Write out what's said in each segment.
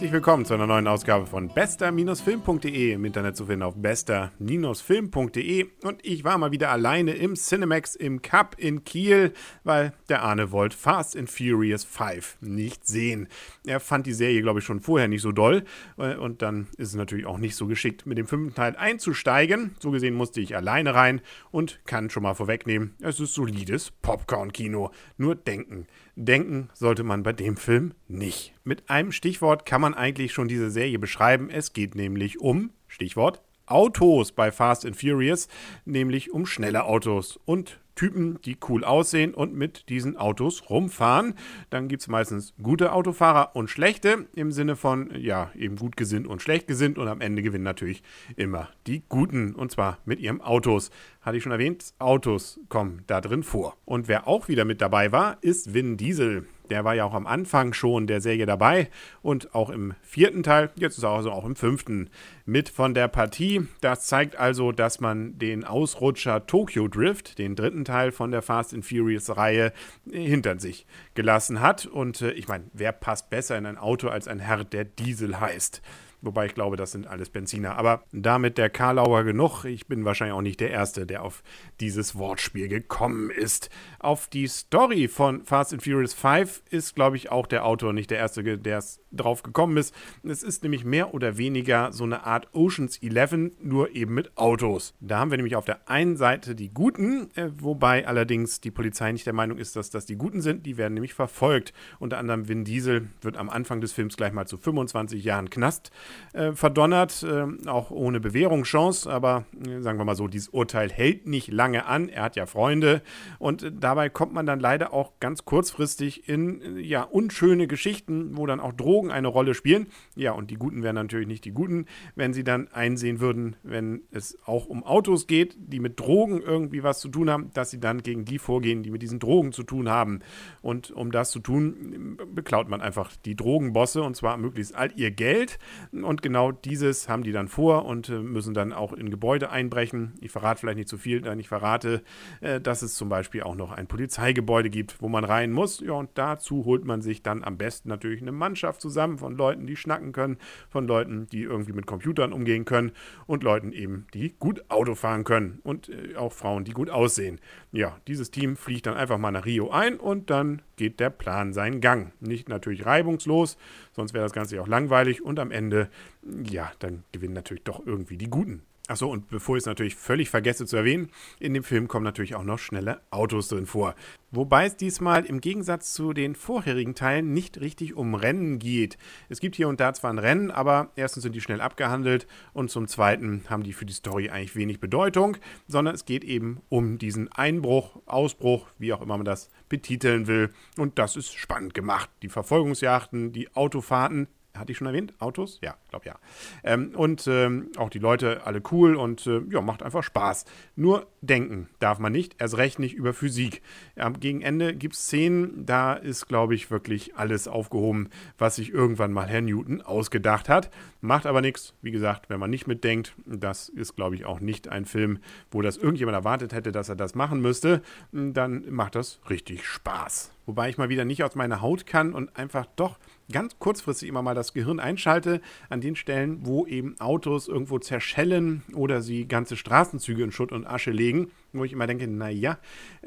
Herzlich willkommen zu einer neuen Ausgabe von bester-film.de im Internet zu finden auf bester-film.de und ich war mal wieder alleine im Cinemax im Cup in Kiel, weil der Arne wollte Fast and Furious 5 nicht sehen. Er fand die Serie, glaube ich, schon vorher nicht so doll äh, und dann ist es natürlich auch nicht so geschickt, mit dem fünften Teil einzusteigen. So gesehen musste ich alleine rein und kann schon mal vorwegnehmen, es ist solides Popcorn-Kino. Nur denken. Denken sollte man bei dem Film nicht. Mit einem Stichwort kann man eigentlich schon diese Serie beschreiben. Es geht nämlich um, Stichwort, Autos bei Fast and Furious, nämlich um schnelle Autos und Typen, die cool aussehen und mit diesen Autos rumfahren. Dann gibt es meistens gute Autofahrer und schlechte, im Sinne von, ja, eben gut gesinnt und schlecht gesinnt und am Ende gewinnen natürlich immer die Guten und zwar mit ihren Autos. Hatte ich schon erwähnt, Autos kommen da drin vor. Und wer auch wieder mit dabei war, ist Vin Diesel. Der war ja auch am Anfang schon der Serie dabei und auch im vierten Teil, jetzt ist er also auch im fünften mit von der Partie. Das zeigt also, dass man den Ausrutscher Tokyo Drift, den dritten Teil von der Fast and Furious Reihe, hinter sich gelassen hat. Und äh, ich meine, wer passt besser in ein Auto als ein Herr, der Diesel heißt? Wobei ich glaube, das sind alles Benziner. Aber damit der Karlauer genug. Ich bin wahrscheinlich auch nicht der Erste, der auf dieses Wortspiel gekommen ist. Auf die Story von Fast and Furious 5 ist, glaube ich, auch der Autor nicht der Erste, der drauf gekommen ist. Es ist nämlich mehr oder weniger so eine Art Oceans 11, nur eben mit Autos. Da haben wir nämlich auf der einen Seite die Guten, äh, wobei allerdings die Polizei nicht der Meinung ist, dass das die Guten sind. Die werden nämlich verfolgt. Unter anderem Vin Diesel wird am Anfang des Films gleich mal zu 25 Jahren Knast äh, verdonnert, äh, auch ohne Bewährungschance. Aber äh, sagen wir mal so, dieses Urteil hält nicht lange an. Er hat ja Freunde und äh, dabei kommt man dann leider auch ganz kurzfristig in äh, ja unschöne Geschichten, wo dann auch Drogen eine Rolle spielen. Ja, und die Guten wären natürlich nicht die Guten, wenn sie dann einsehen würden, wenn es auch um Autos geht, die mit Drogen irgendwie was zu tun haben, dass sie dann gegen die vorgehen, die mit diesen Drogen zu tun haben. Und um das zu tun, beklaut man einfach die Drogenbosse und zwar möglichst all ihr Geld und genau dieses haben die dann vor und äh, müssen dann auch in Gebäude einbrechen. Ich verrate vielleicht nicht zu viel, da ich verrate, äh, dass es zum Beispiel auch noch ein Polizeigebäude gibt, wo man rein muss. Ja, und dazu holt man sich dann am besten natürlich eine Mannschaft zusammen von Leuten, die schnacken können, von Leuten, die irgendwie mit Computern umgehen können und Leuten eben, die gut Auto fahren können und äh, auch Frauen, die gut aussehen. Ja, dieses Team fliegt dann einfach mal nach Rio ein und dann geht der Plan seinen Gang. Nicht natürlich reibungslos, sonst wäre das Ganze ja auch langweilig und am Ende, ja, dann gewinnen natürlich doch irgendwie die Guten. Achso, und bevor ich es natürlich völlig vergesse zu erwähnen, in dem Film kommen natürlich auch noch schnelle Autos drin vor. Wobei es diesmal im Gegensatz zu den vorherigen Teilen nicht richtig um Rennen geht. Es gibt hier und da zwar ein Rennen, aber erstens sind die schnell abgehandelt und zum zweiten haben die für die Story eigentlich wenig Bedeutung, sondern es geht eben um diesen Einbruch, Ausbruch, wie auch immer man das betiteln will. Und das ist spannend gemacht. Die Verfolgungsjachten, die Autofahrten, hatte ich schon erwähnt? Autos? Ja, glaube ja. Ähm, und ähm, auch die Leute alle cool und äh, ja, macht einfach Spaß. Nur denken darf man nicht, erst recht nicht über Physik. Ähm, gegen Ende gibt es Szenen, da ist, glaube ich, wirklich alles aufgehoben, was sich irgendwann mal Herr Newton ausgedacht hat. Macht aber nichts. Wie gesagt, wenn man nicht mitdenkt, das ist, glaube ich, auch nicht ein Film, wo das irgendjemand erwartet hätte, dass er das machen müsste, dann macht das richtig Spaß. Wobei ich mal wieder nicht aus meiner Haut kann und einfach doch ganz kurzfristig immer mal das Gehirn einschalte an den Stellen, wo eben Autos irgendwo zerschellen oder sie ganze Straßenzüge in Schutt und Asche legen, wo ich immer denke, naja,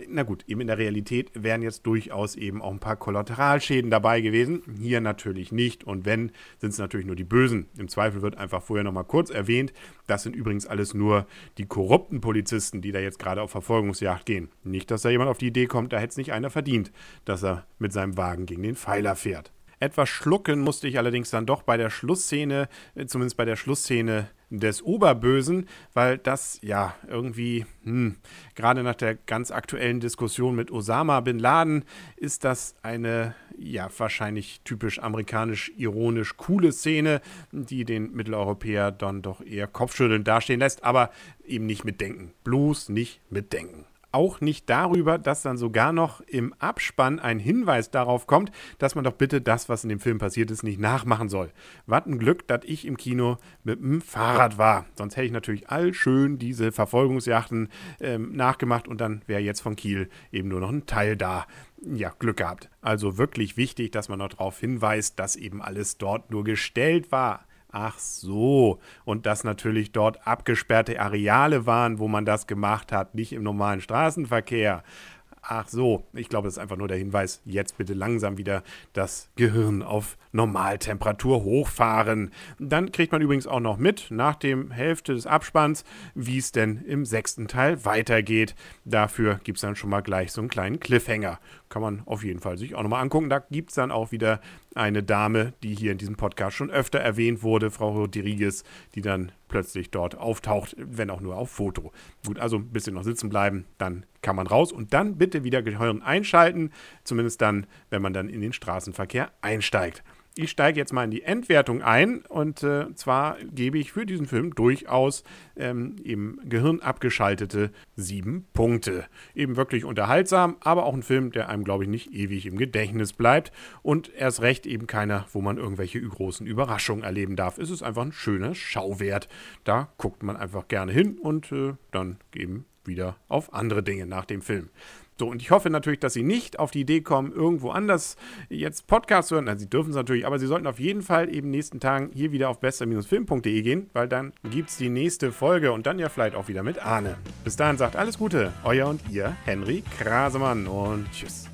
na gut, eben in der Realität wären jetzt durchaus eben auch ein paar Kollateralschäden dabei gewesen. Hier natürlich nicht und wenn, sind es natürlich nur die Bösen. Im Zweifel wird einfach vorher nochmal kurz erwähnt, das sind übrigens alles nur die korrupten Polizisten, die da jetzt gerade auf Verfolgungsjagd gehen. Nicht, dass da jemand auf die Idee kommt, da hätte es nicht einer verdient, dass er mit seinem Wagen gegen den Pfeiler fährt. Etwas schlucken musste ich allerdings dann doch bei der Schlussszene, äh, zumindest bei der Schlussszene des Oberbösen, weil das ja irgendwie, hm, gerade nach der ganz aktuellen Diskussion mit Osama bin Laden, ist das eine, ja, wahrscheinlich typisch amerikanisch ironisch coole Szene, die den Mitteleuropäer dann doch eher kopfschüttelnd dastehen lässt, aber eben nicht mitdenken. Bloß nicht mitdenken. Auch nicht darüber, dass dann sogar noch im Abspann ein Hinweis darauf kommt, dass man doch bitte das, was in dem Film passiert ist, nicht nachmachen soll. Was ein Glück, dass ich im Kino mit dem Fahrrad war. Sonst hätte ich natürlich all schön diese Verfolgungsjachten ähm, nachgemacht und dann wäre jetzt von Kiel eben nur noch ein Teil da ja, Glück gehabt. Also wirklich wichtig, dass man noch darauf hinweist, dass eben alles dort nur gestellt war. Ach so. Und dass natürlich dort abgesperrte Areale waren, wo man das gemacht hat, nicht im normalen Straßenverkehr. Ach so, ich glaube, das ist einfach nur der Hinweis, jetzt bitte langsam wieder das Gehirn auf Normaltemperatur hochfahren. Dann kriegt man übrigens auch noch mit, nach dem Hälfte des Abspanns, wie es denn im sechsten Teil weitergeht. Dafür gibt es dann schon mal gleich so einen kleinen Cliffhanger. Kann man auf jeden Fall sich auch nochmal angucken. Da gibt es dann auch wieder eine Dame, die hier in diesem Podcast schon öfter erwähnt wurde, Frau Rodriguez, die dann plötzlich dort auftaucht, wenn auch nur auf Foto. Gut, also ein bisschen noch sitzen bleiben, dann kann man raus und dann bitte wieder Gehirn einschalten, zumindest dann, wenn man dann in den Straßenverkehr einsteigt ich steige jetzt mal in die Endwertung ein und äh, zwar gebe ich für diesen Film durchaus ähm, im Gehirn abgeschaltete sieben Punkte. Eben wirklich unterhaltsam, aber auch ein Film, der einem, glaube ich, nicht ewig im Gedächtnis bleibt und erst recht eben keiner, wo man irgendwelche großen Überraschungen erleben darf. Es ist einfach ein schöner Schauwert. Da guckt man einfach gerne hin und äh, dann eben wieder auf andere Dinge nach dem Film. So, und ich hoffe natürlich, dass Sie nicht auf die Idee kommen, irgendwo anders jetzt Podcasts zu hören. Also, Sie dürfen es natürlich, aber Sie sollten auf jeden Fall eben nächsten Tagen hier wieder auf bester-film.de gehen, weil dann gibt es die nächste Folge und dann ja vielleicht auch wieder mit Arne. Bis dahin sagt alles Gute, euer und ihr, Henry Krasemann und tschüss.